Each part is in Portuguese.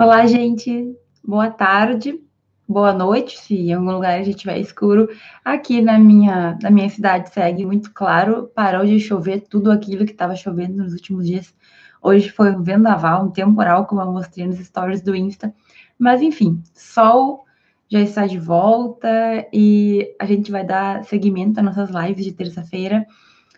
Olá, gente. Boa tarde, boa noite, se em algum lugar a gente estiver escuro. Aqui na minha, na minha cidade segue muito claro, parou de chover tudo aquilo que estava chovendo nos últimos dias. Hoje foi um vendaval, um temporal, como eu mostrei nos stories do Insta. Mas enfim, sol já está de volta e a gente vai dar seguimento às nossas lives de terça-feira,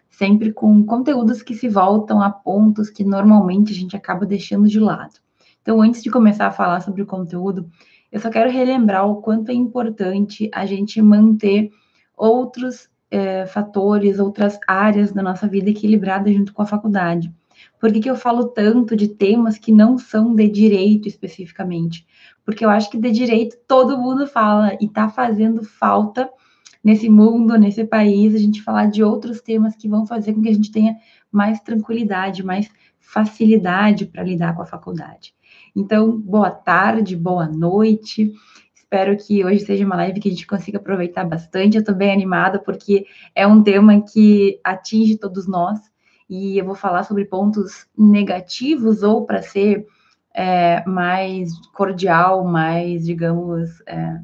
sempre com conteúdos que se voltam a pontos que normalmente a gente acaba deixando de lado. Então, antes de começar a falar sobre o conteúdo, eu só quero relembrar o quanto é importante a gente manter outros é, fatores, outras áreas da nossa vida equilibradas junto com a faculdade. Por que, que eu falo tanto de temas que não são de direito especificamente? Porque eu acho que de direito todo mundo fala e está fazendo falta nesse mundo, nesse país, a gente falar de outros temas que vão fazer com que a gente tenha mais tranquilidade, mais facilidade para lidar com a faculdade. Então, boa tarde, boa noite. Espero que hoje seja uma live que a gente consiga aproveitar bastante. Eu estou bem animada porque é um tema que atinge todos nós e eu vou falar sobre pontos negativos ou para ser é, mais cordial, mais, digamos, é,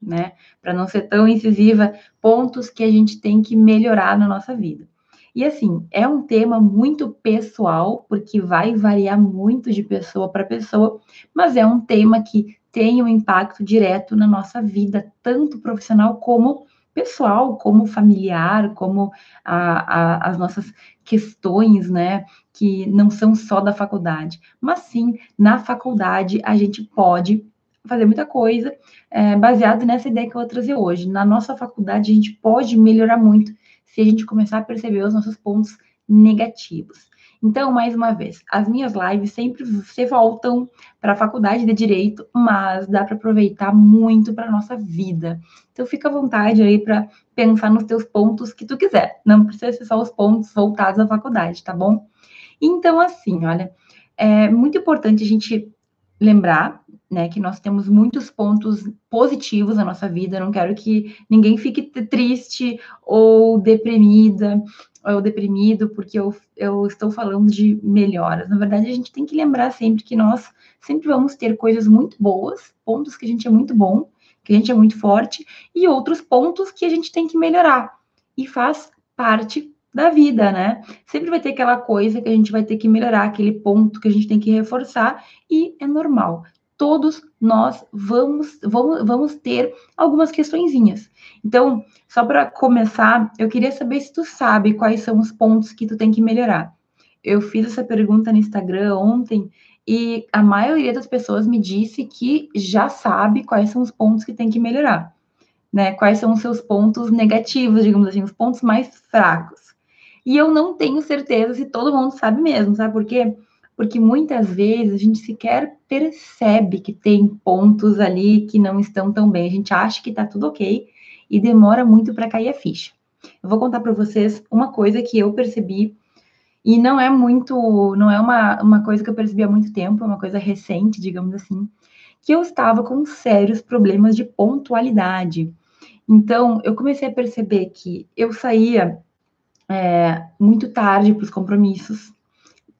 né, para não ser tão incisiva, pontos que a gente tem que melhorar na nossa vida. E assim, é um tema muito pessoal, porque vai variar muito de pessoa para pessoa, mas é um tema que tem um impacto direto na nossa vida, tanto profissional como pessoal, como familiar, como a, a, as nossas questões, né, que não são só da faculdade, mas sim na faculdade a gente pode fazer muita coisa é, baseado nessa ideia que eu vou trazer hoje. Na nossa faculdade a gente pode melhorar muito se a gente começar a perceber os nossos pontos negativos. Então, mais uma vez, as minhas lives sempre se voltam para a faculdade de direito, mas dá para aproveitar muito para nossa vida. Então, fica à vontade aí para pensar nos teus pontos que tu quiser. Não precisa ser só os pontos voltados à faculdade, tá bom? Então, assim, olha, é muito importante a gente lembrar né, que nós temos muitos pontos positivos na nossa vida. Não quero que ninguém fique triste ou deprimida ou deprimido porque eu, eu estou falando de melhoras. Na verdade, a gente tem que lembrar sempre que nós sempre vamos ter coisas muito boas, pontos que a gente é muito bom, que a gente é muito forte, e outros pontos que a gente tem que melhorar. E faz parte da vida, né? Sempre vai ter aquela coisa que a gente vai ter que melhorar, aquele ponto que a gente tem que reforçar, e é normal todos nós vamos, vamos, vamos ter algumas questõezinhas. Então, só para começar, eu queria saber se tu sabe quais são os pontos que tu tem que melhorar. Eu fiz essa pergunta no Instagram ontem e a maioria das pessoas me disse que já sabe quais são os pontos que tem que melhorar, né? Quais são os seus pontos negativos, digamos assim, os pontos mais fracos. E eu não tenho certeza se todo mundo sabe mesmo, sabe por quê? porque muitas vezes a gente sequer percebe que tem pontos ali que não estão tão bem. A gente acha que está tudo ok e demora muito para cair a ficha. Eu vou contar para vocês uma coisa que eu percebi e não é muito, não é uma, uma coisa que eu percebi há muito tempo, é uma coisa recente, digamos assim, que eu estava com sérios problemas de pontualidade. Então, eu comecei a perceber que eu saía é, muito tarde para os compromissos,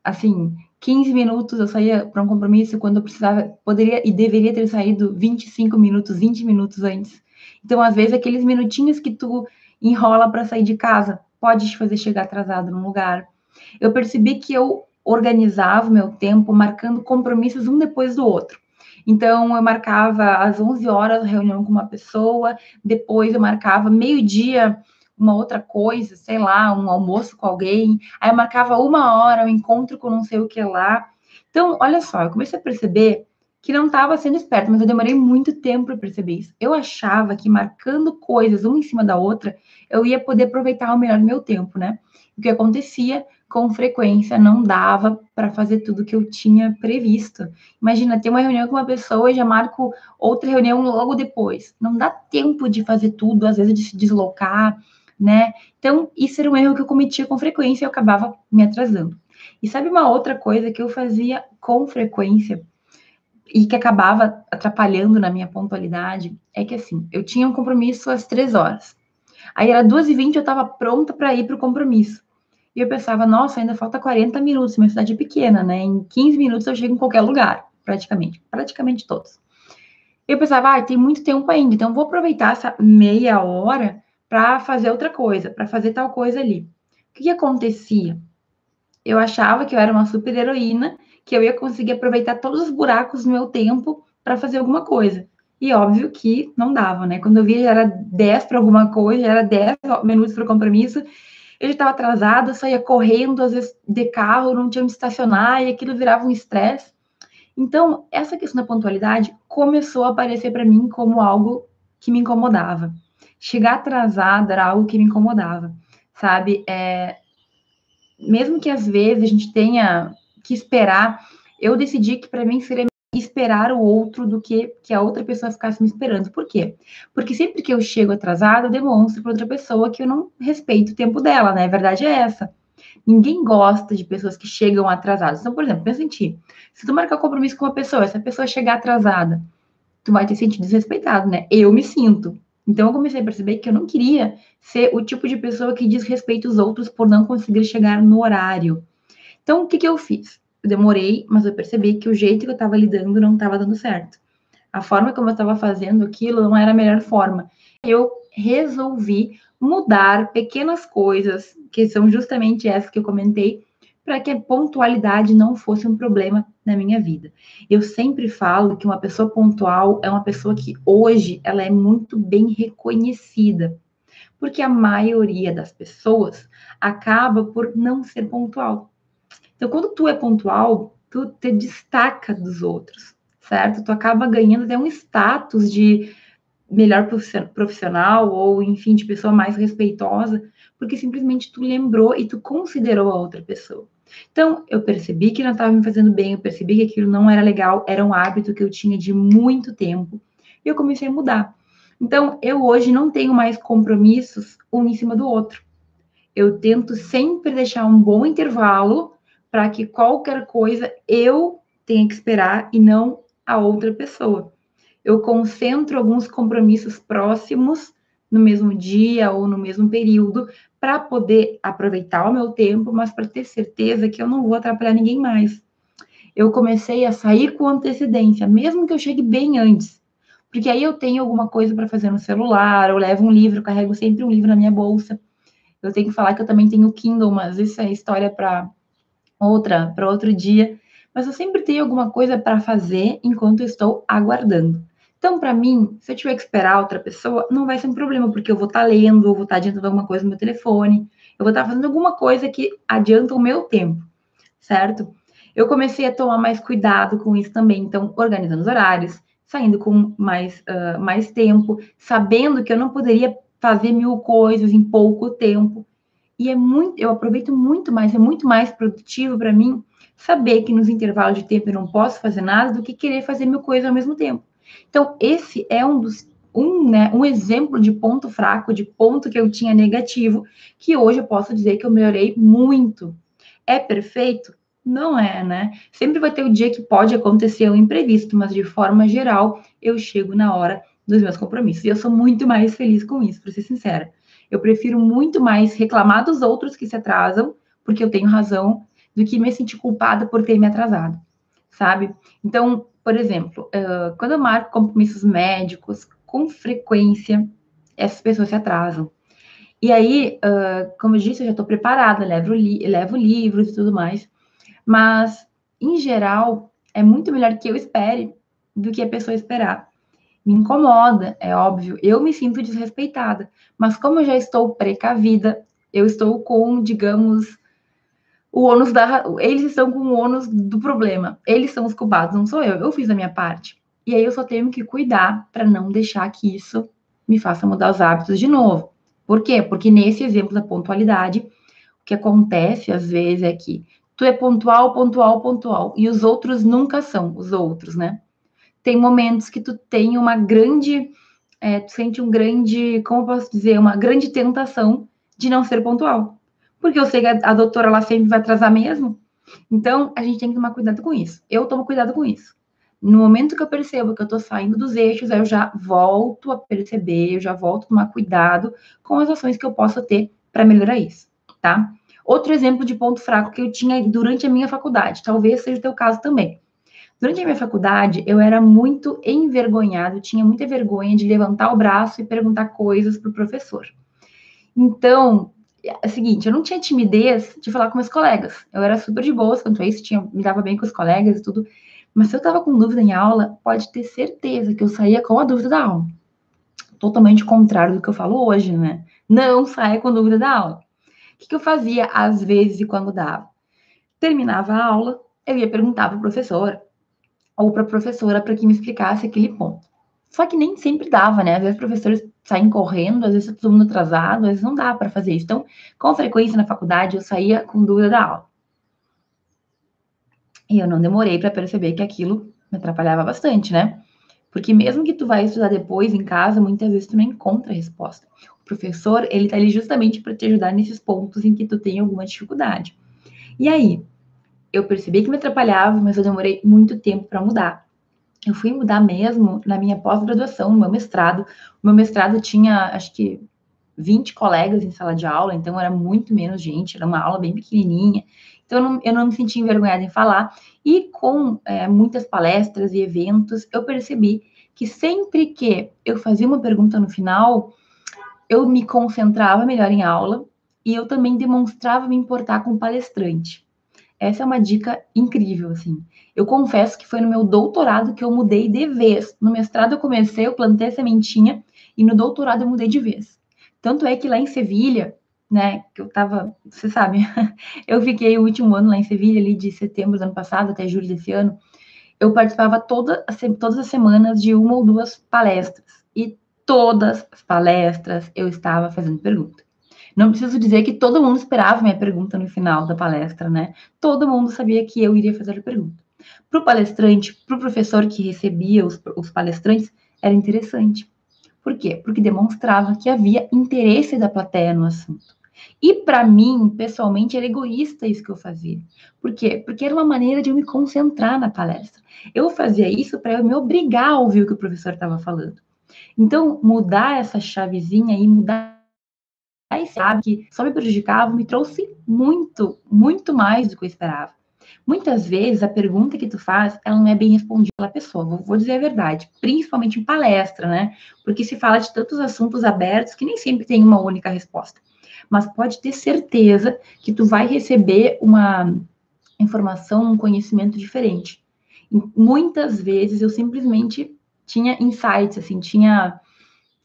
assim, 15 minutos eu saía para um compromisso quando eu precisava, poderia e deveria ter saído 25 minutos, 20 minutos antes. Então, às vezes, aqueles minutinhos que tu enrola para sair de casa pode te fazer chegar atrasado num lugar. Eu percebi que eu organizava o meu tempo marcando compromissos um depois do outro. Então, eu marcava às 11 horas reunião com uma pessoa, depois eu marcava meio-dia uma outra coisa, sei lá, um almoço com alguém, aí eu marcava uma hora, um encontro com não sei o que lá. Então, olha só, eu comecei a perceber que não estava sendo esperto, mas eu demorei muito tempo para perceber isso. Eu achava que marcando coisas uma em cima da outra, eu ia poder aproveitar o melhor meu tempo, né? O que acontecia com frequência não dava para fazer tudo que eu tinha previsto. Imagina, ter uma reunião com uma pessoa e já marco outra reunião logo depois. Não dá tempo de fazer tudo, às vezes de se deslocar, né? Então, isso era um erro que eu cometia com frequência e eu acabava me atrasando. E sabe uma outra coisa que eu fazia com frequência e que acabava atrapalhando na minha pontualidade? É que assim, eu tinha um compromisso às três horas. Aí era duas e vinte, eu estava pronta para ir para o compromisso. E eu pensava, nossa, ainda falta 40 minutos, minha cidade é pequena, né? Em 15 minutos eu chego em qualquer lugar. praticamente, praticamente todos. Eu pensava, ah, tem muito tempo ainda, então vou aproveitar essa meia hora para fazer outra coisa, para fazer tal coisa ali. O que, que acontecia? Eu achava que eu era uma super heroína, que eu ia conseguir aproveitar todos os buracos do meu tempo para fazer alguma coisa. E óbvio que não dava, né? Quando eu via já era 10 para alguma coisa, já era 10 minutos para o compromisso, eu já estava atrasada, saía correndo, às vezes de carro, não tinha onde estacionar, e aquilo virava um estresse. Então, essa questão da pontualidade começou a aparecer para mim como algo que me incomodava. Chegar atrasada era algo que me incomodava, sabe? É, mesmo que às vezes a gente tenha que esperar, eu decidi que para mim seria esperar o outro do que que a outra pessoa ficasse me esperando. Por quê? Porque sempre que eu chego atrasada, eu demonstro para outra pessoa que eu não respeito o tempo dela, né? A verdade é essa. Ninguém gosta de pessoas que chegam atrasadas. Então, por exemplo, pensa em ti. Se tu marcar compromisso com uma pessoa, essa pessoa chegar atrasada, tu vai te sentir desrespeitado, né? Eu me sinto. Então, eu comecei a perceber que eu não queria ser o tipo de pessoa que desrespeita os outros por não conseguir chegar no horário. Então, o que, que eu fiz? Eu demorei, mas eu percebi que o jeito que eu estava lidando não estava dando certo. A forma como eu estava fazendo aquilo não era a melhor forma. Eu resolvi mudar pequenas coisas, que são justamente essas que eu comentei, para que a pontualidade não fosse um problema na minha vida. Eu sempre falo que uma pessoa pontual é uma pessoa que hoje ela é muito bem reconhecida, porque a maioria das pessoas acaba por não ser pontual. Então, quando tu é pontual, tu te destaca dos outros, certo? Tu acaba ganhando até um status de melhor profissional ou, enfim, de pessoa mais respeitosa, porque simplesmente tu lembrou e tu considerou a outra pessoa. Então, eu percebi que não estava me fazendo bem, eu percebi que aquilo não era legal, era um hábito que eu tinha de muito tempo, e eu comecei a mudar. Então, eu hoje não tenho mais compromissos um em cima do outro. Eu tento sempre deixar um bom intervalo para que qualquer coisa eu tenha que esperar e não a outra pessoa. Eu concentro alguns compromissos próximos no mesmo dia ou no mesmo período para poder aproveitar o meu tempo, mas para ter certeza que eu não vou atrapalhar ninguém mais. Eu comecei a sair com antecedência, mesmo que eu chegue bem antes, porque aí eu tenho alguma coisa para fazer no celular, eu levo um livro, eu carrego sempre um livro na minha bolsa. Eu tenho que falar que eu também tenho Kindle, mas isso é história para outra, para outro dia. Mas eu sempre tenho alguma coisa para fazer enquanto estou aguardando. Então, para mim, se eu tiver que esperar outra pessoa, não vai ser um problema, porque eu vou estar tá lendo, eu vou estar tá adiantando alguma coisa no meu telefone, eu vou estar tá fazendo alguma coisa que adianta o meu tempo, certo? Eu comecei a tomar mais cuidado com isso também, então, organizando os horários, saindo com mais, uh, mais tempo, sabendo que eu não poderia fazer mil coisas em pouco tempo. E é muito, eu aproveito muito mais, é muito mais produtivo para mim saber que nos intervalos de tempo eu não posso fazer nada do que querer fazer mil coisas ao mesmo tempo. Então, esse é um dos um, né, um exemplo de ponto fraco, de ponto que eu tinha negativo, que hoje eu posso dizer que eu melhorei muito. É perfeito? Não é, né? Sempre vai ter o dia que pode acontecer um imprevisto, mas de forma geral, eu chego na hora dos meus compromissos. E eu sou muito mais feliz com isso, para ser sincera. Eu prefiro muito mais reclamar dos outros que se atrasam, porque eu tenho razão, do que me sentir culpada por ter me atrasado, sabe? Então, por exemplo, uh, quando eu marco compromissos médicos, com frequência, essas pessoas se atrasam. E aí, uh, como eu disse, eu já estou preparada, levo, li levo livros e tudo mais. Mas, em geral, é muito melhor que eu espere do que a pessoa esperar me incomoda, é óbvio, eu me sinto desrespeitada, mas como eu já estou precavida, eu estou com, digamos, o ônus da. Eles estão com o ônus do problema. Eles são os culpados, não sou eu. Eu fiz a minha parte. E aí eu só tenho que cuidar para não deixar que isso me faça mudar os hábitos de novo. Por quê? Porque nesse exemplo da pontualidade, o que acontece às vezes é que tu é pontual, pontual, pontual, e os outros nunca são os outros, né? tem momentos que tu tem uma grande, é, tu sente um grande, como posso dizer, uma grande tentação de não ser pontual. Porque eu sei que a, doutora ela sempre vai atrasar mesmo. Então, a gente tem que tomar cuidado com isso. Eu tomo cuidado com isso. No momento que eu percebo que eu tô saindo dos eixos, aí eu já volto a perceber, eu já volto a tomar cuidado com as ações que eu posso ter para melhorar isso, tá? Outro exemplo de ponto fraco que eu tinha durante a minha faculdade, talvez seja o teu caso também Durante a minha faculdade, eu era muito envergonhado, tinha muita vergonha de levantar o braço e perguntar coisas para o professor. Então, é o seguinte, eu não tinha timidez de falar com meus colegas. Eu era super de boas quanto a isso, tinha, me dava bem com os colegas e tudo. Mas se eu estava com dúvida em aula, pode ter certeza que eu saía com a dúvida da aula. Totalmente contrário do que eu falo hoje, né? Não saia com dúvida da aula. O que, que eu fazia às vezes e quando dava? Terminava a aula, eu ia perguntar para o professor ou para a professora para que me explicasse aquele ponto. Só que nem sempre dava, né? Às vezes professores saem correndo, às vezes tá todo mundo atrasado, às vezes não dá para fazer isso. Então, com frequência na faculdade, eu saía com dúvida da aula. E eu não demorei para perceber que aquilo me atrapalhava bastante, né? Porque mesmo que tu vai estudar depois em casa, muitas vezes tu não encontra a resposta. O professor, ele tá ali justamente para te ajudar nesses pontos em que tu tem alguma dificuldade. E aí, eu percebi que me atrapalhava, mas eu demorei muito tempo para mudar. Eu fui mudar mesmo na minha pós-graduação, no meu mestrado. O meu mestrado tinha, acho que, 20 colegas em sala de aula, então era muito menos gente, era uma aula bem pequenininha. Então eu não, eu não me senti envergonhada em falar. E com é, muitas palestras e eventos, eu percebi que sempre que eu fazia uma pergunta no final, eu me concentrava melhor em aula e eu também demonstrava me importar com o palestrante. Essa é uma dica incrível, assim. Eu confesso que foi no meu doutorado que eu mudei de vez. No mestrado eu comecei, eu plantei a sementinha, e no doutorado eu mudei de vez. Tanto é que lá em Sevilha, né, que eu tava, você sabe, eu fiquei o último ano lá em Sevilha, ali de setembro do ano passado até julho desse ano, eu participava toda, todas as semanas de uma ou duas palestras. E todas as palestras eu estava fazendo pergunta. Não preciso dizer que todo mundo esperava minha pergunta no final da palestra, né? Todo mundo sabia que eu iria fazer a pergunta. Para o palestrante, para o professor que recebia os, os palestrantes, era interessante. Por quê? Porque demonstrava que havia interesse da plateia no assunto. E para mim, pessoalmente, era egoísta isso que eu fazia. Por quê? Porque era uma maneira de eu me concentrar na palestra. Eu fazia isso para eu me obrigar a ouvir o que o professor estava falando. Então, mudar essa chavezinha e mudar aí sabe que só me prejudicava, me trouxe muito, muito mais do que eu esperava. Muitas vezes a pergunta que tu faz, ela não é bem respondida pela pessoa, vou, vou dizer a verdade, principalmente em palestra, né? Porque se fala de tantos assuntos abertos que nem sempre tem uma única resposta. Mas pode ter certeza que tu vai receber uma informação, um conhecimento diferente. E muitas vezes eu simplesmente tinha insights, assim, tinha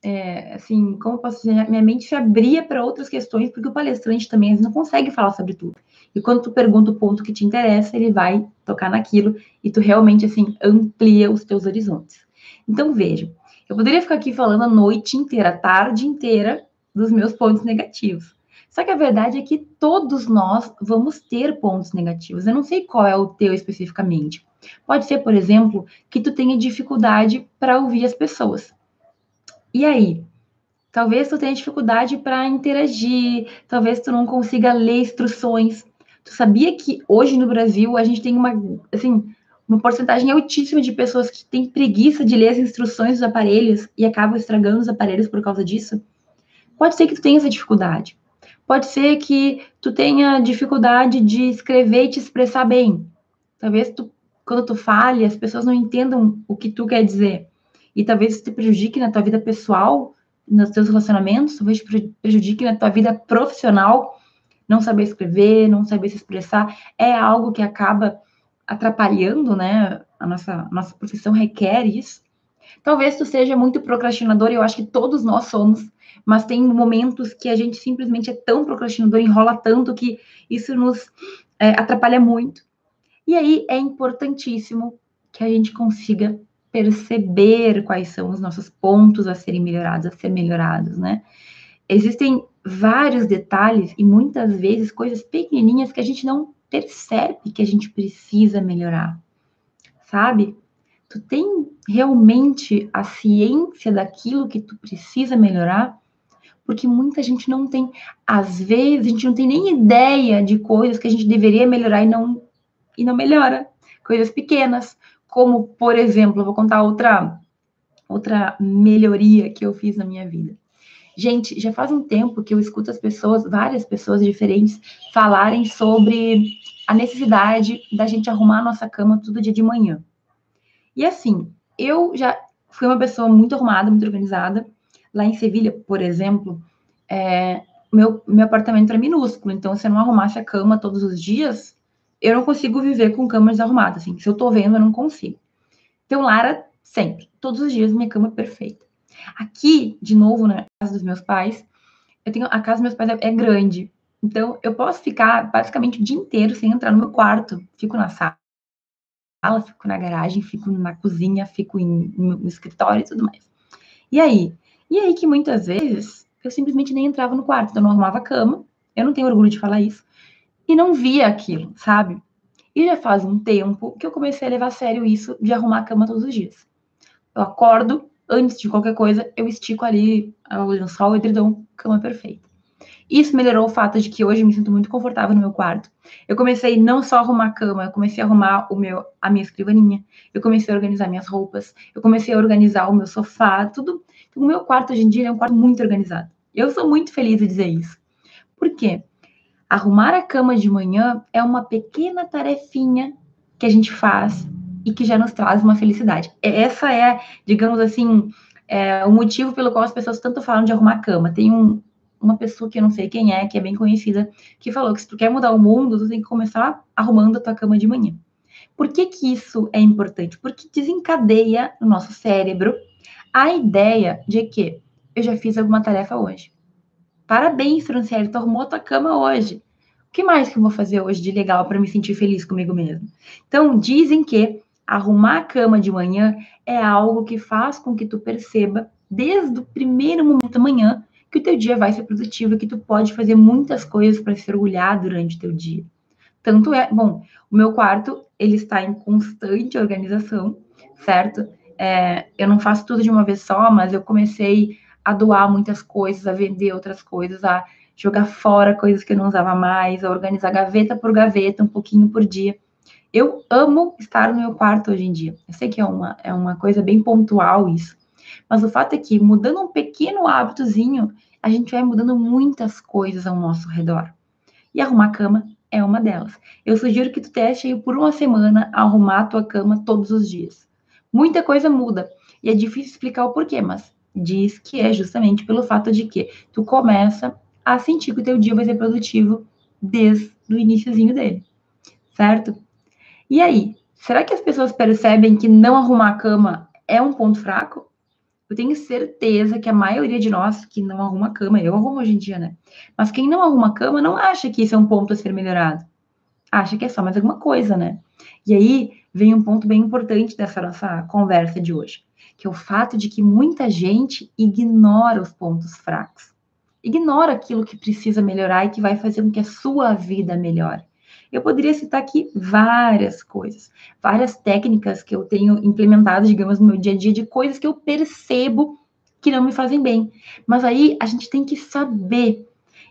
é, assim, como posso dizer, minha mente se abria para outras questões, porque o palestrante também não consegue falar sobre tudo. E quando tu pergunta o ponto que te interessa, ele vai tocar naquilo e tu realmente, assim, amplia os teus horizontes. Então, veja, eu poderia ficar aqui falando a noite inteira, a tarde inteira, dos meus pontos negativos. Só que a verdade é que todos nós vamos ter pontos negativos. Eu não sei qual é o teu especificamente. Pode ser, por exemplo, que tu tenha dificuldade para ouvir as pessoas. E aí? Talvez tu tenha dificuldade para interagir, talvez tu não consiga ler instruções. Tu sabia que hoje no Brasil a gente tem uma, assim, uma porcentagem altíssima de pessoas que têm preguiça de ler as instruções dos aparelhos e acabam estragando os aparelhos por causa disso? Pode ser que tu tenha essa dificuldade. Pode ser que tu tenha dificuldade de escrever e te expressar bem. Talvez tu, quando tu fale, as pessoas não entendam o que tu quer dizer e talvez te prejudique na tua vida pessoal, nos teus relacionamentos, talvez te prejudique na tua vida profissional, não saber escrever, não saber se expressar, é algo que acaba atrapalhando, né? A nossa, nossa profissão requer isso. Talvez tu seja muito procrastinador, eu acho que todos nós somos, mas tem momentos que a gente simplesmente é tão procrastinador, enrola tanto que isso nos é, atrapalha muito. E aí é importantíssimo que a gente consiga perceber quais são os nossos pontos a serem melhorados, a ser melhorados, né? Existem vários detalhes e muitas vezes coisas pequenininhas que a gente não percebe que a gente precisa melhorar, sabe? Tu tem realmente a ciência daquilo que tu precisa melhorar? Porque muita gente não tem, às vezes a gente não tem nem ideia de coisas que a gente deveria melhorar e não e não melhora, coisas pequenas, como, por exemplo, vou contar outra, outra melhoria que eu fiz na minha vida. Gente, já faz um tempo que eu escuto as pessoas, várias pessoas diferentes, falarem sobre a necessidade da gente arrumar a nossa cama todo dia de manhã. E assim, eu já fui uma pessoa muito arrumada, muito organizada. Lá em Sevilha, por exemplo, é, meu, meu apartamento era minúsculo, então se eu não arrumasse a cama todos os dias, eu não consigo viver com cama desarrumada, assim. Se eu tô vendo, eu não consigo. Então lá era sempre, todos os dias, minha cama perfeita. Aqui, de novo, na casa dos meus pais, eu tenho a casa dos meus pais é, é grande. Então, eu posso ficar basicamente o dia inteiro sem entrar no meu quarto. Fico na sala, fico na garagem, fico na cozinha, fico em, no escritório e tudo mais. E aí? E aí que muitas vezes eu simplesmente nem entrava no quarto, então eu não arrumava a cama, eu não tenho orgulho de falar isso, e não via aquilo, sabe? E já faz um tempo que eu comecei a levar a sério isso de arrumar a cama todos os dias. Eu acordo, antes de qualquer coisa, eu estico ali o lençol, o edredom, cama perfeita. Isso melhorou o fato de que hoje me sinto muito confortável no meu quarto. Eu comecei não só a arrumar a cama, eu comecei a arrumar o meu, a minha escrivaninha, eu comecei a organizar minhas roupas, eu comecei a organizar o meu sofá, tudo. O meu quarto hoje em dia é um quarto muito organizado. Eu sou muito feliz de dizer isso. Por quê? Arrumar a cama de manhã é uma pequena tarefinha que a gente faz e que já nos traz uma felicidade. Essa é, digamos assim, é, o motivo pelo qual as pessoas tanto falam de arrumar a cama. Tem um, uma pessoa que eu não sei quem é, que é bem conhecida, que falou que se tu quer mudar o mundo, tu tem que começar arrumando a tua cama de manhã. Por que que isso é importante? Porque desencadeia no nosso cérebro a ideia de que eu já fiz alguma tarefa hoje. Parabéns, Franciele, a tua cama hoje. O que mais que eu vou fazer hoje de legal para me sentir feliz comigo mesmo? Então, dizem que arrumar a cama de manhã é algo que faz com que tu perceba desde o primeiro momento da manhã que o teu dia vai ser produtivo e que tu pode fazer muitas coisas para se orgulhar durante o teu dia. Tanto é, bom, o meu quarto, ele está em constante organização, certo? É, eu não faço tudo de uma vez só, mas eu comecei a doar muitas coisas, a vender outras coisas, a jogar fora coisas que eu não usava mais, a organizar gaveta por gaveta, um pouquinho por dia. Eu amo estar no meu quarto hoje em dia. Eu sei que é uma, é uma coisa bem pontual isso, mas o fato é que, mudando um pequeno hábitozinho, a gente vai mudando muitas coisas ao nosso redor. E arrumar cama é uma delas. Eu sugiro que tu teste por uma semana arrumar a tua cama todos os dias. Muita coisa muda. E é difícil explicar o porquê, mas diz que é justamente pelo fato de que tu começa a sentir que o teu dia vai ser produtivo desde o iníciozinho dele. Certo? E aí, será que as pessoas percebem que não arrumar a cama é um ponto fraco? Eu tenho certeza que a maioria de nós que não arruma cama, eu arrumo hoje em dia, né? Mas quem não arruma cama não acha que isso é um ponto a ser melhorado. Acha que é só mais alguma coisa, né? E aí vem um ponto bem importante dessa nossa conversa de hoje, que é o fato de que muita gente ignora os pontos fracos. Ignora aquilo que precisa melhorar e que vai fazer com que a sua vida melhore. Eu poderia citar aqui várias coisas, várias técnicas que eu tenho implementado, digamos, no meu dia a dia, de coisas que eu percebo que não me fazem bem. Mas aí a gente tem que saber.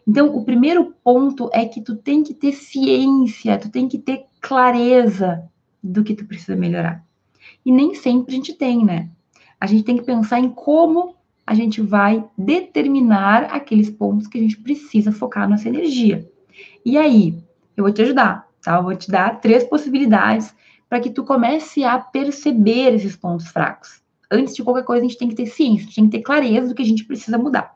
Então, o primeiro ponto é que tu tem que ter ciência, tu tem que ter clareza do que tu precisa melhorar. E nem sempre a gente tem, né? A gente tem que pensar em como a gente vai determinar aqueles pontos que a gente precisa focar nossa energia. E aí, eu vou te ajudar, tá? Eu vou te dar três possibilidades para que tu comece a perceber esses pontos fracos. Antes de qualquer coisa, a gente tem que ter ciência, a gente tem que ter clareza do que a gente precisa mudar.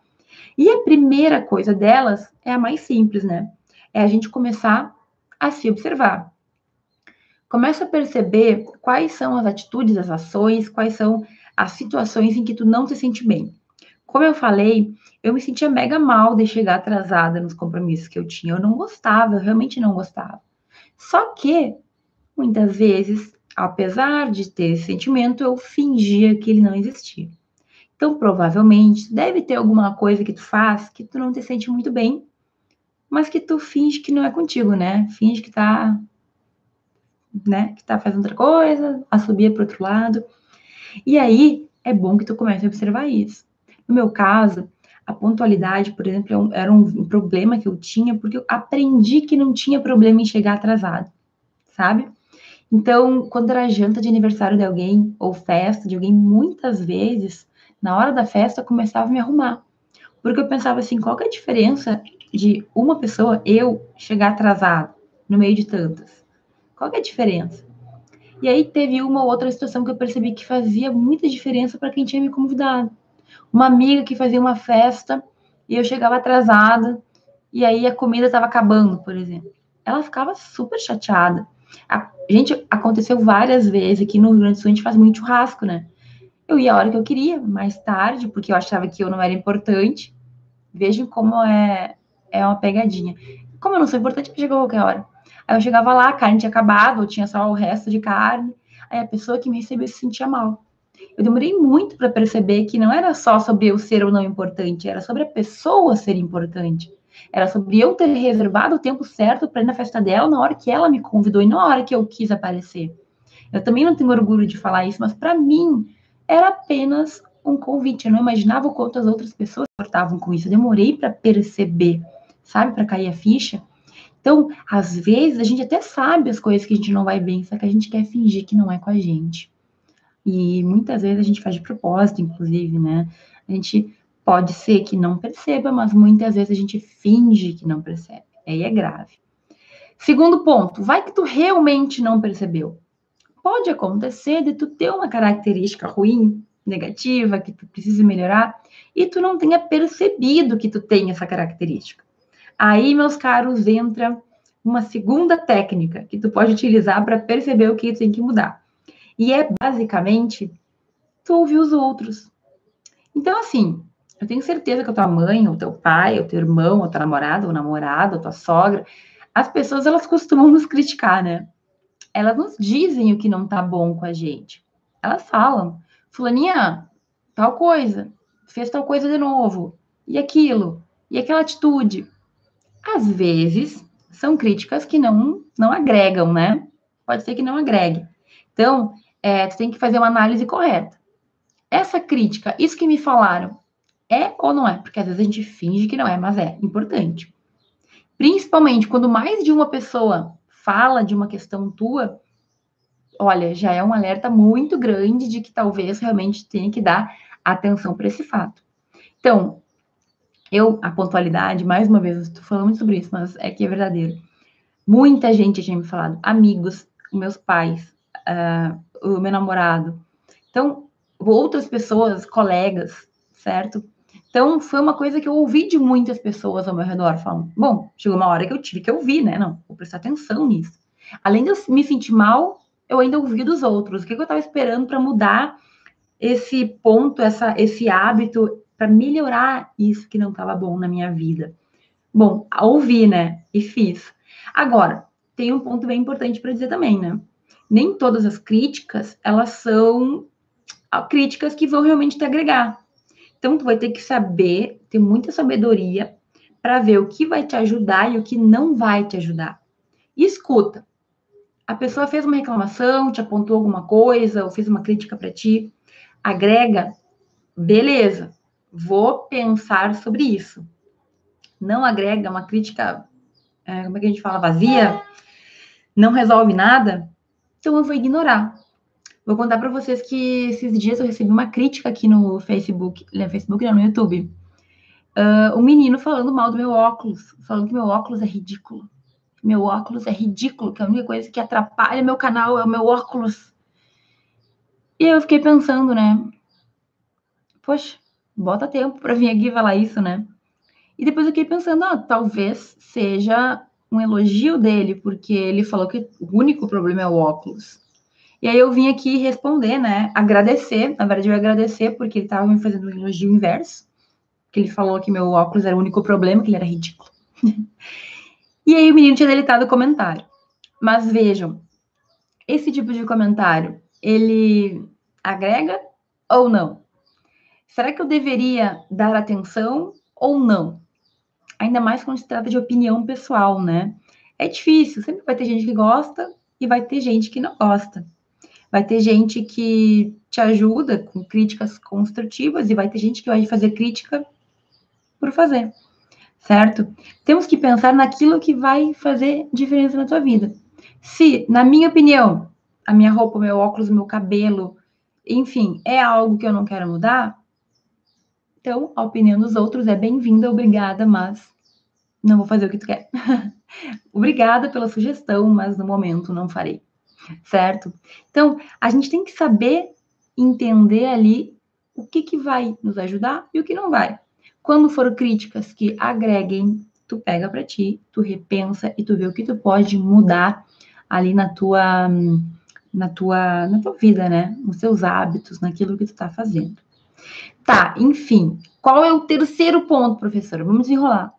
E a primeira coisa delas é a mais simples, né? É a gente começar a se observar. Começa a perceber quais são as atitudes, as ações, quais são as situações em que tu não se sente bem. Como eu falei, eu me sentia mega mal de chegar atrasada nos compromissos que eu tinha. Eu não gostava, eu realmente não gostava. Só que, muitas vezes, apesar de ter esse sentimento, eu fingia que ele não existia. Então, provavelmente, deve ter alguma coisa que tu faz que tu não te sente muito bem, mas que tu finge que não é contigo, né? Finge que tá, né? Que tá fazendo outra coisa, a subir para outro lado. E aí, é bom que tu comece a observar isso. No meu caso, a pontualidade, por exemplo, é era um problema que eu tinha, porque eu aprendi que não tinha problema em chegar atrasado, sabe? Então, quando era janta de aniversário de alguém, ou festa de alguém, muitas vezes, na hora da festa, eu começava a me arrumar. Porque eu pensava assim, qual é a diferença de uma pessoa, eu, chegar atrasado, no meio de tantas? Qual é a diferença? E aí teve uma ou outra situação que eu percebi que fazia muita diferença para quem tinha me convidado. Uma amiga que fazia uma festa e eu chegava atrasada e aí a comida estava acabando, por exemplo. Ela ficava super chateada. A gente aconteceu várias vezes aqui no Rio Grande do Sul, a gente faz muito churrasco, né? Eu ia a hora que eu queria, mais tarde, porque eu achava que eu não era importante. Vejam como é, é uma pegadinha. Como eu não sou importante, eu chego a qualquer hora. Aí eu chegava lá, a carne tinha acabado, ou tinha só o resto de carne. Aí a pessoa que me recebeu se sentia mal. Eu demorei muito para perceber que não era só sobre eu ser ou não importante, era sobre a pessoa ser importante. Era sobre eu ter reservado o tempo certo para ir na festa dela na hora que ela me convidou e na hora que eu quis aparecer. Eu também não tenho orgulho de falar isso, mas para mim era apenas um convite. Eu não imaginava o quanto as outras pessoas portavam com isso. Eu demorei para perceber, sabe, para cair a ficha. Então, às vezes, a gente até sabe as coisas que a gente não vai bem, só que a gente quer fingir que não é com a gente. E muitas vezes a gente faz de propósito, inclusive, né? A gente pode ser que não perceba, mas muitas vezes a gente finge que não percebe. Aí é grave. Segundo ponto, vai que tu realmente não percebeu. Pode acontecer de tu ter uma característica ruim, negativa, que tu precisa melhorar, e tu não tenha percebido que tu tem essa característica. Aí, meus caros, entra uma segunda técnica que tu pode utilizar para perceber o que tu tem que mudar. E é basicamente tu ouvir os outros. Então, assim, eu tenho certeza que a tua mãe, o teu pai, o teu irmão, o teu namorado, o namorado, a tua sogra, as pessoas elas costumam nos criticar, né? Elas nos dizem o que não tá bom com a gente. Elas falam, fulaninha, tal coisa, fez tal coisa de novo, e aquilo, e aquela atitude. Às vezes, são críticas que não, não agregam, né? Pode ser que não agregue. Então, é, tu tem que fazer uma análise correta. Essa crítica, isso que me falaram, é ou não é? Porque às vezes a gente finge que não é, mas é importante. Principalmente quando mais de uma pessoa fala de uma questão tua, olha, já é um alerta muito grande de que talvez realmente tenha que dar atenção para esse fato. Então, eu, a pontualidade, mais uma vez, estou falando muito sobre isso, mas é que é verdadeiro. Muita gente tinha me falado, amigos, meus pais, uh, o meu namorado. Então, outras pessoas, colegas, certo? Então, foi uma coisa que eu ouvi de muitas pessoas ao meu redor, falando, bom, chegou uma hora que eu tive que ouvir, né? Não, vou prestar atenção nisso. Além de eu me sentir mal, eu ainda ouvi dos outros. O que, eu estava esperando para mudar esse ponto, essa, esse hábito, para melhorar isso que não estava bom na minha vida? Bom, ouvi, né? E fiz. Agora, tem um ponto bem importante para dizer também, né? Nem todas as críticas, elas são críticas que vão realmente te agregar. Então, tu vai ter que saber, ter muita sabedoria para ver o que vai te ajudar e o que não vai te ajudar. E escuta. A pessoa fez uma reclamação, te apontou alguma coisa, ou fez uma crítica para ti. Agrega, beleza, vou pensar sobre isso. Não agrega uma crítica, é, como é que a gente fala, vazia, não resolve nada, então eu vou ignorar. Vou contar para vocês que esses dias eu recebi uma crítica aqui no Facebook, no Facebook não, no YouTube. Uh, um menino falando mal do meu óculos, falando que meu óculos é ridículo. Meu óculos é ridículo, que a única coisa que atrapalha meu canal é o meu óculos. E eu fiquei pensando, né? Poxa, bota tempo para vir aqui falar isso, né? E depois eu fiquei pensando, ah, talvez seja um elogio dele, porque ele falou que o único problema é o óculos. E aí eu vim aqui responder, né? Agradecer. Na verdade, eu agradecer porque ele estava me fazendo um elogio inverso. Que ele falou que meu óculos era o único problema, que ele era ridículo. e aí o menino tinha deletado o comentário. Mas vejam, esse tipo de comentário, ele agrega ou não? Será que eu deveria dar atenção ou não? Ainda mais quando se trata de opinião pessoal, né? É difícil, sempre vai ter gente que gosta e vai ter gente que não gosta. Vai ter gente que te ajuda com críticas construtivas e vai ter gente que vai fazer crítica por fazer, certo? Temos que pensar naquilo que vai fazer diferença na tua vida. Se, na minha opinião, a minha roupa, meu óculos, meu cabelo, enfim, é algo que eu não quero mudar, então a opinião dos outros é bem-vinda, obrigada, mas não vou fazer o que tu quer. obrigada pela sugestão, mas no momento não farei. Certo? Então, a gente tem que saber entender ali o que, que vai nos ajudar e o que não vai. Quando for críticas que agreguem, tu pega para ti, tu repensa e tu vê o que tu pode mudar ali na tua na tua na tua vida, né? Nos seus hábitos, naquilo que tu tá fazendo. Tá, enfim, qual é o terceiro ponto, professora? Vamos desenrolar.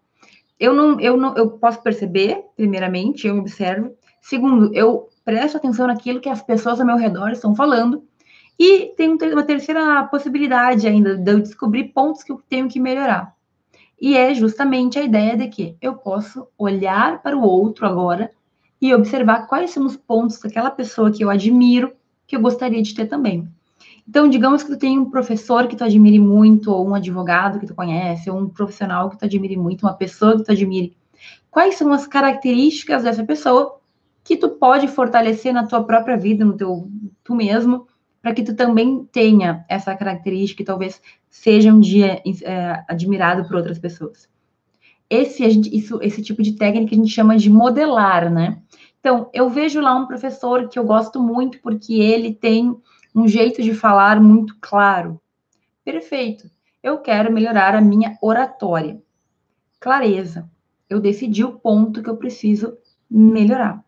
Eu não, eu não, eu posso perceber, primeiramente, eu observo. Segundo, eu presto atenção naquilo que as pessoas ao meu redor estão falando. E tem uma terceira possibilidade ainda de eu descobrir pontos que eu tenho que melhorar. E é justamente a ideia de que eu posso olhar para o outro agora e observar quais são os pontos daquela pessoa que eu admiro, que eu gostaria de ter também. Então, digamos que tu tem um professor que tu admire muito, ou um advogado que tu conhece, ou um profissional que tu admire muito, uma pessoa que tu admire. Quais são as características dessa pessoa que tu pode fortalecer na tua própria vida, no teu tu mesmo, para que tu também tenha essa característica e talvez seja um dia é, admirado por outras pessoas. Esse, gente, isso, esse tipo de técnica a gente chama de modelar, né? Então, eu vejo lá um professor que eu gosto muito porque ele tem um jeito de falar muito claro. Perfeito. Eu quero melhorar a minha oratória. Clareza. Eu decidi o ponto que eu preciso melhorar.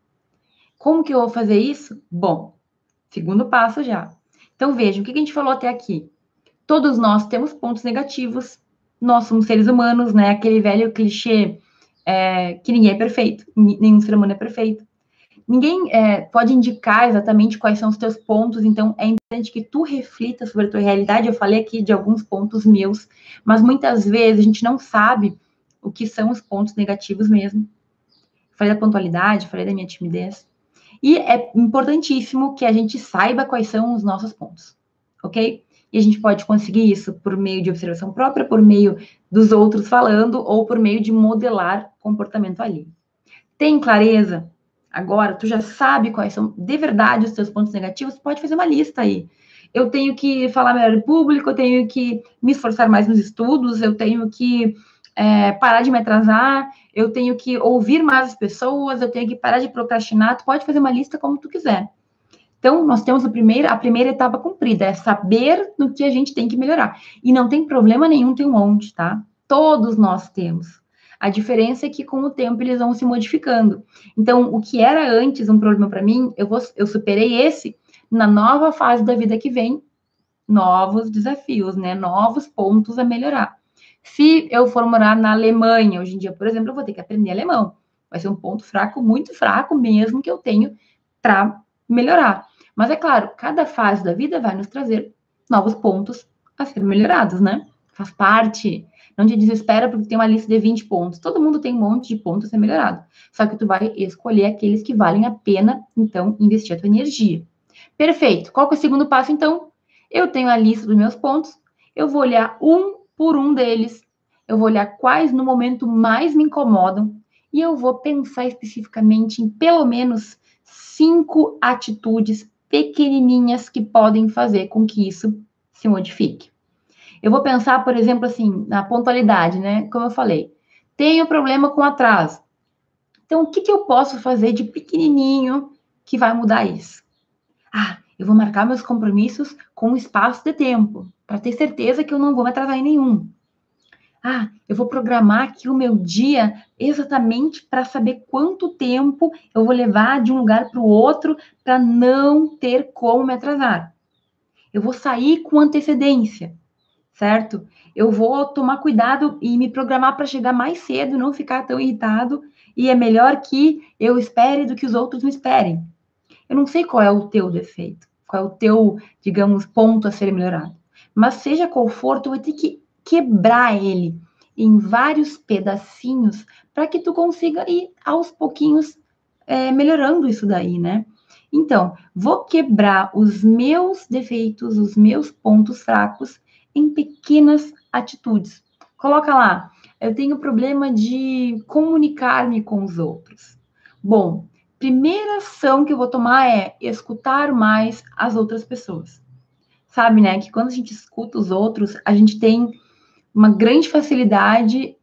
Como que eu vou fazer isso? Bom, segundo passo já. Então vejam, o que a gente falou até aqui? Todos nós temos pontos negativos. Nós somos seres humanos, né? Aquele velho clichê é, que ninguém é perfeito, nenhum ser humano é perfeito. Ninguém é, pode indicar exatamente quais são os teus pontos, então é importante que tu reflita sobre a tua realidade. Eu falei aqui de alguns pontos meus, mas muitas vezes a gente não sabe o que são os pontos negativos mesmo. Falei da pontualidade, falei da minha timidez. E é importantíssimo que a gente saiba quais são os nossos pontos, ok? E a gente pode conseguir isso por meio de observação própria, por meio dos outros falando, ou por meio de modelar comportamento ali. Tem clareza agora, tu já sabe quais são de verdade os teus pontos negativos, pode fazer uma lista aí. Eu tenho que falar melhor em público, eu tenho que me esforçar mais nos estudos, eu tenho que é, parar de me atrasar, eu tenho que ouvir mais as pessoas, eu tenho que parar de procrastinar. Tu pode fazer uma lista como tu quiser. Então, nós temos a primeira, a primeira etapa cumprida, é saber no que a gente tem que melhorar. E não tem problema nenhum ter um monte, tá? Todos nós temos. A diferença é que com o tempo eles vão se modificando. Então, o que era antes um problema para mim, eu, vou, eu superei esse na nova fase da vida que vem, novos desafios, né? Novos pontos a melhorar. Se eu for morar na Alemanha, hoje em dia, por exemplo, eu vou ter que aprender alemão. Vai ser um ponto fraco, muito fraco mesmo, que eu tenho para melhorar. Mas é claro, cada fase da vida vai nos trazer novos pontos a ser melhorados, né? Faz parte. Não te desespera porque tem uma lista de 20 pontos. Todo mundo tem um monte de pontos a ser melhorado. Só que tu vai escolher aqueles que valem a pena, então, investir a tua energia. Perfeito. Qual é o segundo passo, então? Eu tenho a lista dos meus pontos. Eu vou olhar um por um deles. Eu vou olhar quais no momento mais me incomodam. E eu vou pensar especificamente em pelo menos cinco atitudes pequenininhas que podem fazer com que isso se modifique. Eu vou pensar, por exemplo, assim, na pontualidade, né? Como eu falei, tenho problema com atraso. Então, o que, que eu posso fazer de pequenininho que vai mudar isso? Ah, eu vou marcar meus compromissos com um espaço de tempo, para ter certeza que eu não vou me atrasar em nenhum. Ah, eu vou programar aqui o meu dia exatamente para saber quanto tempo eu vou levar de um lugar para o outro para não ter como me atrasar. Eu vou sair com antecedência certo? Eu vou tomar cuidado e me programar para chegar mais cedo, não ficar tão irritado, e é melhor que eu espere do que os outros me esperem. Eu não sei qual é o teu defeito, qual é o teu, digamos, ponto a ser melhorado. Mas seja qual for, tu vai ter que quebrar ele em vários pedacinhos para que tu consiga ir aos pouquinhos é, melhorando isso daí, né? Então, vou quebrar os meus defeitos, os meus pontos fracos em pequenas atitudes. Coloca lá, eu tenho problema de comunicar-me com os outros. Bom, primeira ação que eu vou tomar é escutar mais as outras pessoas. Sabe, né, que quando a gente escuta os outros, a gente tem uma grande facilidade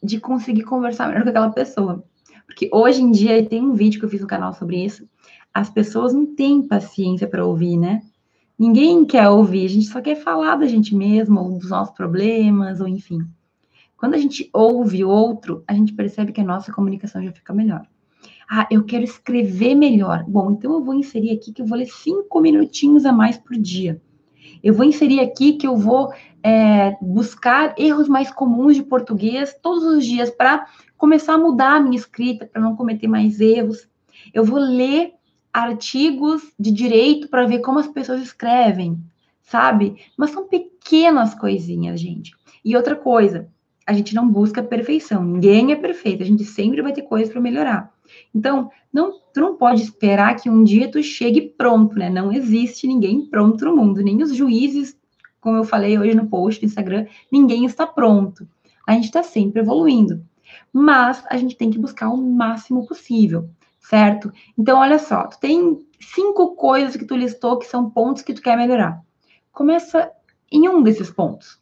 de conseguir conversar melhor com aquela pessoa. Porque hoje em dia, tem um vídeo que eu fiz no canal sobre isso, as pessoas não têm paciência para ouvir, né? Ninguém quer ouvir, a gente só quer falar da gente mesmo, ou dos nossos problemas, ou enfim. Quando a gente ouve outro, a gente percebe que a nossa comunicação já fica melhor. Ah, eu quero escrever melhor. Bom, então eu vou inserir aqui que eu vou ler cinco minutinhos a mais por dia. Eu vou inserir aqui que eu vou é, buscar erros mais comuns de português todos os dias para começar a mudar a minha escrita, para não cometer mais erros. Eu vou ler artigos de direito para ver como as pessoas escrevem, sabe? Mas são pequenas coisinhas, gente. E outra coisa, a gente não busca perfeição. Ninguém é perfeito. A gente sempre vai ter coisas para melhorar. Então, não, tu não pode esperar que um dia tu chegue pronto, né? Não existe ninguém pronto no mundo. Nem os juízes, como eu falei hoje no post do Instagram, ninguém está pronto. A gente está sempre evoluindo. Mas a gente tem que buscar o máximo possível, certo? Então, olha só, tu tem cinco coisas que tu listou que são pontos que tu quer melhorar. Começa em um desses pontos.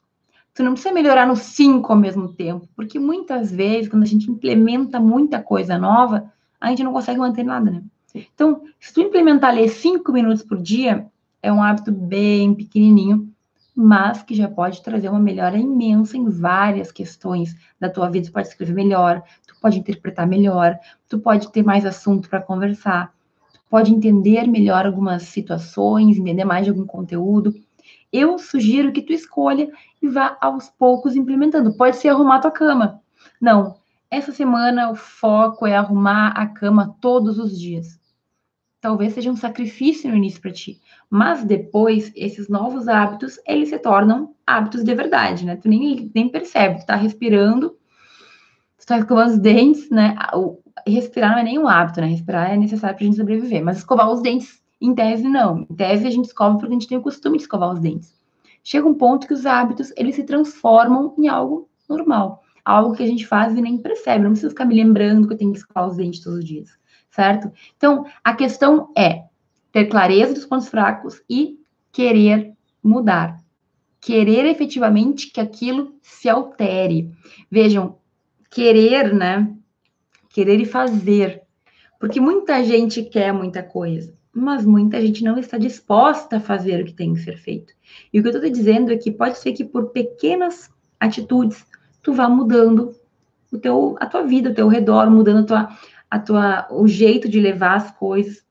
Tu não precisa melhorar nos cinco ao mesmo tempo, porque muitas vezes, quando a gente implementa muita coisa nova, a gente não consegue manter nada, né? Então, se tu implementar ler cinco minutos por dia, é um hábito bem pequenininho, mas que já pode trazer uma melhora imensa em várias questões da tua vida. Tu pode escrever melhor, tu pode interpretar melhor, tu pode ter mais assunto para conversar, tu pode entender melhor algumas situações, entender mais de algum conteúdo. Eu sugiro que tu escolha e vá aos poucos implementando. Pode ser arrumar tua cama. Não, essa semana o foco é arrumar a cama todos os dias. Talvez seja um sacrifício no início para ti, mas depois esses novos hábitos, eles se tornam hábitos de verdade, né? Tu nem, nem percebe, tu tá respirando, tu tá escovando os dentes, né? O, respirar não é nenhum hábito, né? Respirar é necessário pra gente sobreviver, mas escovar os dentes em tese, não. Em tese, a gente escova porque a gente tem o costume de escovar os dentes. Chega um ponto que os hábitos, eles se transformam em algo normal. Algo que a gente faz e nem percebe. Não precisa ficar me lembrando que eu tenho que escovar os dentes todos os dias, certo? Então, a questão é ter clareza dos pontos fracos e querer mudar. Querer efetivamente que aquilo se altere. Vejam, querer, né? Querer e fazer. Porque muita gente quer muita coisa mas muita gente não está disposta a fazer o que tem que ser feito. E o que eu estou dizendo é que pode ser que por pequenas atitudes tu vá mudando o teu, a tua vida, o teu redor, mudando a tua, a tua, o jeito de levar as coisas.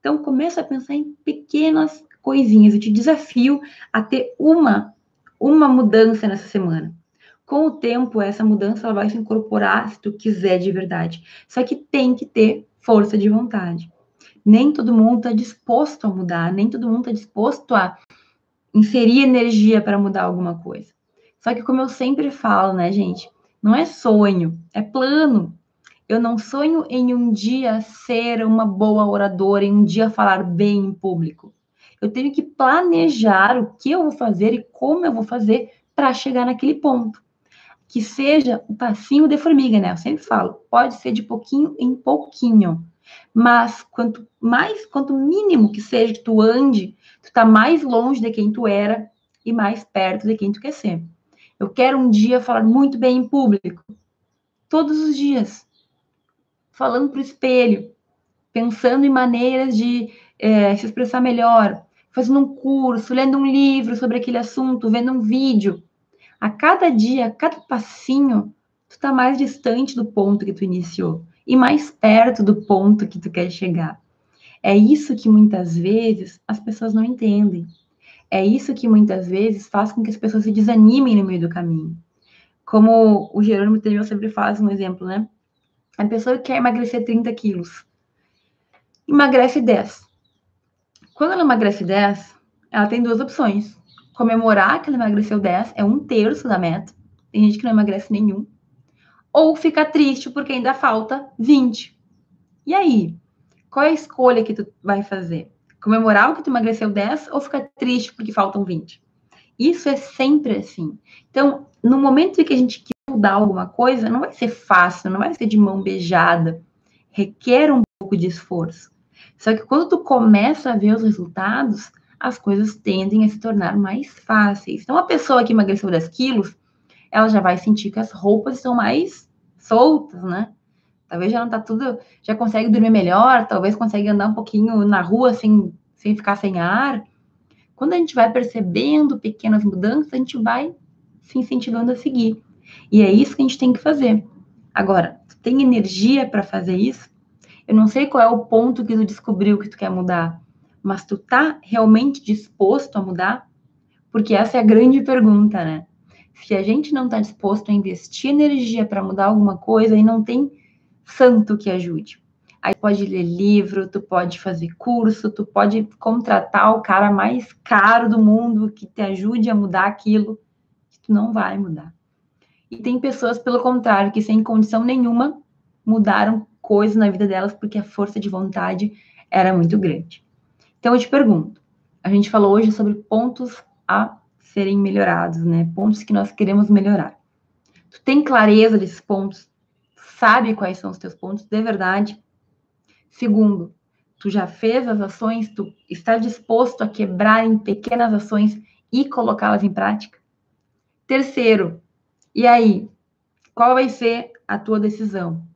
Então começa a pensar em pequenas coisinhas. Eu te desafio a ter uma uma mudança nessa semana. Com o tempo, essa mudança ela vai se incorporar se tu quiser de verdade. Só que tem que ter força de vontade nem todo mundo está disposto a mudar, nem todo mundo está disposto a inserir energia para mudar alguma coisa. Só que, como eu sempre falo, né, gente, não é sonho, é plano. Eu não sonho em um dia ser uma boa oradora, em um dia falar bem em público. Eu tenho que planejar o que eu vou fazer e como eu vou fazer para chegar naquele ponto. Que seja um passinho de formiga, né? Eu sempre falo, pode ser de pouquinho em pouquinho. Mas quanto mais, quanto mínimo que seja que tu ande, tu tá mais longe de quem tu era e mais perto de quem tu quer ser. Eu quero um dia falar muito bem em público, todos os dias, falando para o espelho, pensando em maneiras de é, se expressar melhor, fazendo um curso, lendo um livro sobre aquele assunto, vendo um vídeo. A cada dia, a cada passinho, tu tá mais distante do ponto que tu iniciou e mais perto do ponto que tu quer chegar. É isso que muitas vezes as pessoas não entendem. É isso que muitas vezes faz com que as pessoas se desanimem no meio do caminho. Como o Jerônimo Tedeu sempre faz um exemplo, né? A pessoa quer emagrecer 30 quilos. Emagrece 10. Quando ela emagrece 10, ela tem duas opções. Comemorar que ela emagreceu 10 é um terço da meta. Tem gente que não emagrece nenhum ou ficar triste porque ainda falta 20. E aí? Qual é a escolha que tu vai fazer? Comemorar o que tu emagreceu 10 ou ficar triste porque faltam 20? Isso é sempre assim. Então, no momento em que a gente quer mudar alguma coisa, não vai ser fácil, não vai ser de mão beijada. Requer um pouco de esforço. Só que quando tu começa a ver os resultados, as coisas tendem a se tornar mais fáceis. Então, a pessoa que emagreceu 10 quilos, ela já vai sentir que as roupas são mais soltas, né? Talvez já não tá tudo, já consegue dormir melhor, talvez consegue andar um pouquinho na rua sem, sem ficar sem ar. Quando a gente vai percebendo pequenas mudanças, a gente vai se incentivando a seguir. E é isso que a gente tem que fazer. Agora, tu tem energia para fazer isso? Eu não sei qual é o ponto que tu descobriu que tu quer mudar, mas tu tá realmente disposto a mudar? Porque essa é a grande pergunta, né? Se a gente não está disposto a investir energia para mudar alguma coisa, aí não tem santo que ajude. Aí pode ler livro, tu pode fazer curso, tu pode contratar o cara mais caro do mundo que te ajude a mudar aquilo, que tu não vai mudar. E tem pessoas, pelo contrário, que sem condição nenhuma mudaram coisas na vida delas porque a força de vontade era muito grande. Então eu te pergunto, a gente falou hoje sobre pontos a serem melhorados, né? Pontos que nós queremos melhorar. Tu tem clareza desses pontos? Sabe quais são os teus pontos de verdade? Segundo, tu já fez as ações, tu está disposto a quebrar em pequenas ações e colocá-las em prática? Terceiro, e aí, qual vai ser a tua decisão?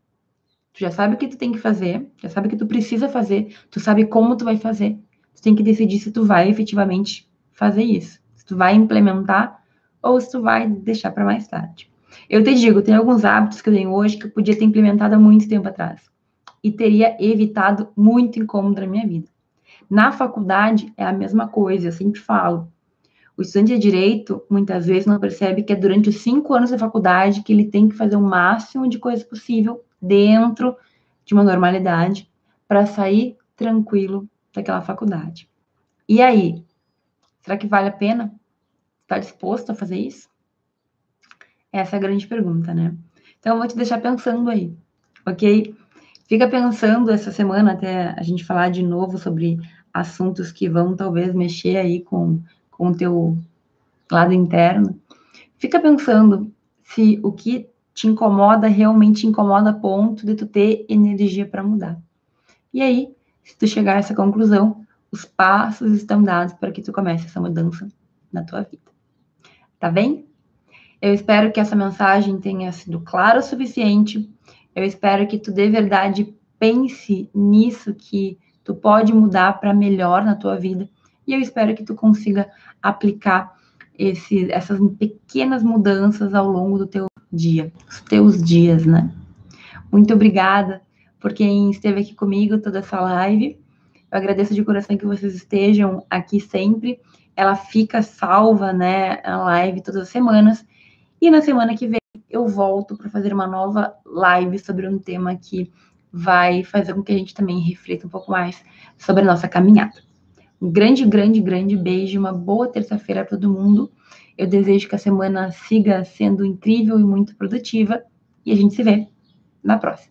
Tu já sabe o que tu tem que fazer, já sabe o que tu precisa fazer, tu sabe como tu vai fazer. Tu tem que decidir se tu vai efetivamente fazer isso tu vai implementar ou se tu vai deixar para mais tarde. Eu te digo, tem alguns hábitos que eu tenho hoje que eu podia ter implementado há muito tempo atrás e teria evitado muito incômodo na minha vida. Na faculdade é a mesma coisa, eu sempre falo. O estudante de direito muitas vezes não percebe que é durante os cinco anos da faculdade que ele tem que fazer o máximo de coisa possível dentro de uma normalidade para sair tranquilo daquela faculdade. E aí, será que vale a pena? Está disposto a fazer isso? Essa é a grande pergunta, né? Então, eu vou te deixar pensando aí, ok? Fica pensando essa semana até a gente falar de novo sobre assuntos que vão talvez mexer aí com, com o teu lado interno. Fica pensando se o que te incomoda realmente te incomoda a ponto de tu ter energia para mudar. E aí, se tu chegar a essa conclusão, os passos estão dados para que tu comece essa mudança na tua vida. Tá bem? Eu espero que essa mensagem tenha sido clara o suficiente. Eu espero que tu de verdade pense nisso que tu pode mudar para melhor na tua vida. E eu espero que tu consiga aplicar esse, essas pequenas mudanças ao longo do teu dia, os teus dias, né? Muito obrigada por quem esteve aqui comigo toda essa live. Eu agradeço de coração que vocês estejam aqui sempre ela fica salva, né, a live todas as semanas. E na semana que vem eu volto para fazer uma nova live sobre um tema que vai fazer com que a gente também reflita um pouco mais sobre a nossa caminhada. Um grande, grande, grande beijo, uma boa terça-feira para todo mundo. Eu desejo que a semana siga sendo incrível e muito produtiva e a gente se vê na próxima.